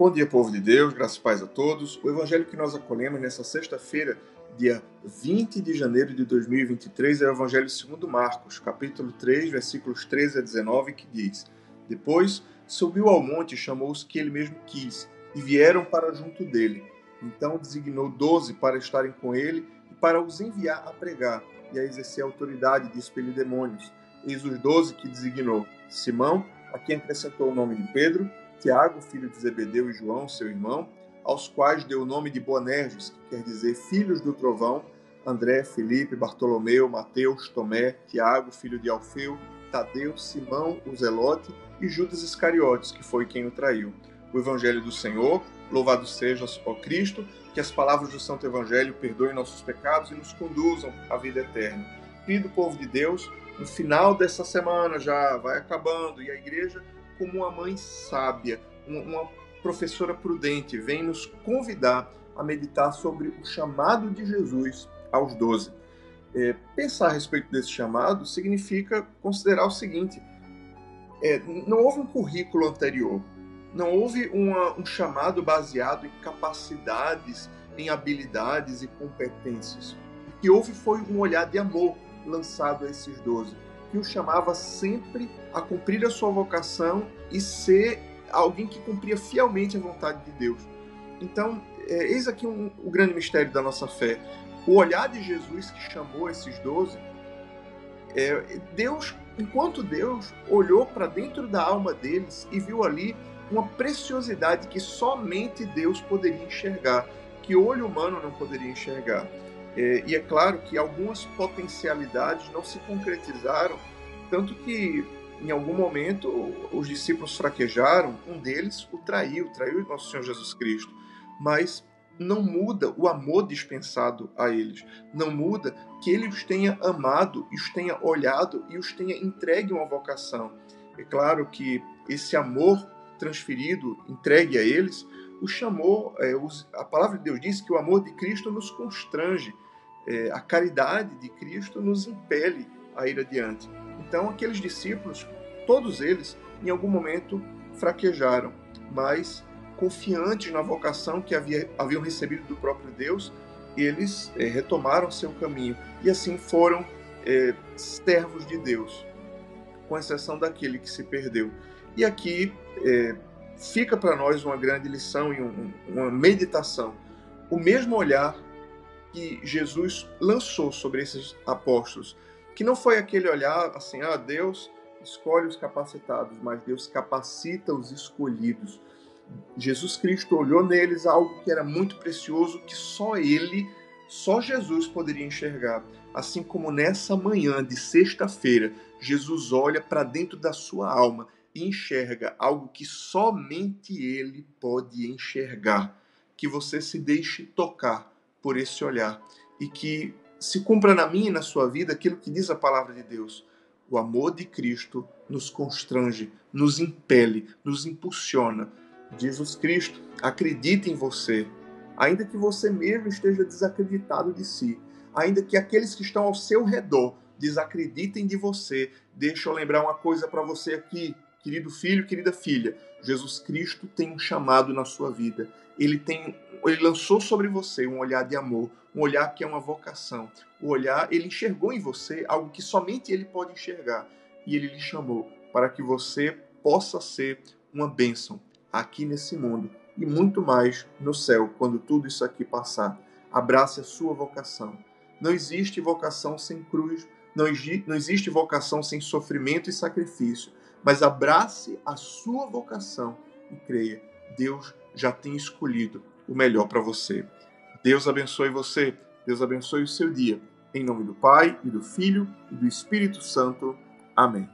Bom dia, povo de Deus, graças e paz a todos. O evangelho que nós acolhemos nessa sexta-feira, dia 20 de janeiro de 2023, é o evangelho segundo Marcos, capítulo 3, versículos 13 a 19, que diz: Depois subiu ao monte e chamou os que ele mesmo quis, e vieram para junto dele. Então designou doze para estarem com ele e para os enviar a pregar e a exercer a autoridade de expelir demônios. Eis os doze que designou: Simão, a quem acrescentou o nome de Pedro, Tiago, filho de Zebedeu, e João, seu irmão, aos quais deu o nome de Boanerges, que quer dizer filhos do trovão, André, Felipe, Bartolomeu, Mateus, Tomé, Tiago, filho de Alfeu, Tadeu, Simão, o Zelote e Judas Iscariotes, que foi quem o traiu. O Evangelho do Senhor, louvado seja ó Cristo, que as palavras do Santo Evangelho perdoem nossos pecados e nos conduzam à vida eterna. Querido povo de Deus, no final dessa semana já vai acabando e a igreja como uma mãe sábia, uma professora prudente, vem nos convidar a meditar sobre o chamado de Jesus aos doze. É, pensar a respeito desse chamado significa considerar o seguinte: é, não houve um currículo anterior, não houve uma, um chamado baseado em capacidades, em habilidades e competências. O que houve foi um olhar de amor lançado a esses doze que o chamava sempre a cumprir a sua vocação e ser alguém que cumpria fielmente a vontade de Deus. Então, é, eis aqui um, o grande mistério da nossa fé. O olhar de Jesus que chamou esses doze, é, Deus, enquanto Deus olhou para dentro da alma deles e viu ali uma preciosidade que somente Deus poderia enxergar, que olho humano não poderia enxergar. É, e é claro que algumas potencialidades não se concretizaram, tanto que em algum momento os discípulos fraquejaram, um deles o traiu, traiu nosso Senhor Jesus Cristo. Mas não muda o amor dispensado a eles, não muda que ele os tenha amado, os tenha olhado e os tenha entregue uma vocação. É claro que esse amor transferido, entregue a eles, o chamou, é, os, a palavra de Deus diz que o amor de Cristo nos constrange, é, a caridade de Cristo nos impele a ir adiante. Então, aqueles discípulos, todos eles, em algum momento fraquejaram, mas confiantes na vocação que havia, haviam recebido do próprio Deus, eles é, retomaram seu caminho e assim foram é, servos de Deus, com exceção daquele que se perdeu. E aqui é, fica para nós uma grande lição e um, uma meditação. O mesmo olhar que Jesus lançou sobre esses apóstolos, que não foi aquele olhar assim, ah, Deus escolhe os capacitados, mas Deus capacita os escolhidos. Jesus Cristo olhou neles algo que era muito precioso, que só Ele, só Jesus poderia enxergar. Assim como nessa manhã de sexta-feira, Jesus olha para dentro da sua alma enxerga algo que somente ele pode enxergar. Que você se deixe tocar por esse olhar e que se cumpra na minha e na sua vida aquilo que diz a palavra de Deus. O amor de Cristo nos constrange, nos impele, nos impulsiona. Jesus Cristo acredita em você, ainda que você mesmo esteja desacreditado de si, ainda que aqueles que estão ao seu redor desacreditem de você. Deixa eu lembrar uma coisa para você aqui. Querido filho, querida filha, Jesus Cristo tem um chamado na sua vida. Ele tem, ele lançou sobre você um olhar de amor, um olhar que é uma vocação. O olhar, ele enxergou em você algo que somente ele pode enxergar e ele lhe chamou para que você possa ser uma bênção aqui nesse mundo e muito mais no céu quando tudo isso aqui passar. Abrace a sua vocação. Não existe vocação sem cruz, não existe vocação sem sofrimento e sacrifício mas abrace a sua vocação e creia: Deus já tem escolhido o melhor para você. Deus abençoe você, Deus abençoe o seu dia. Em nome do Pai, e do Filho, e do Espírito Santo. Amém.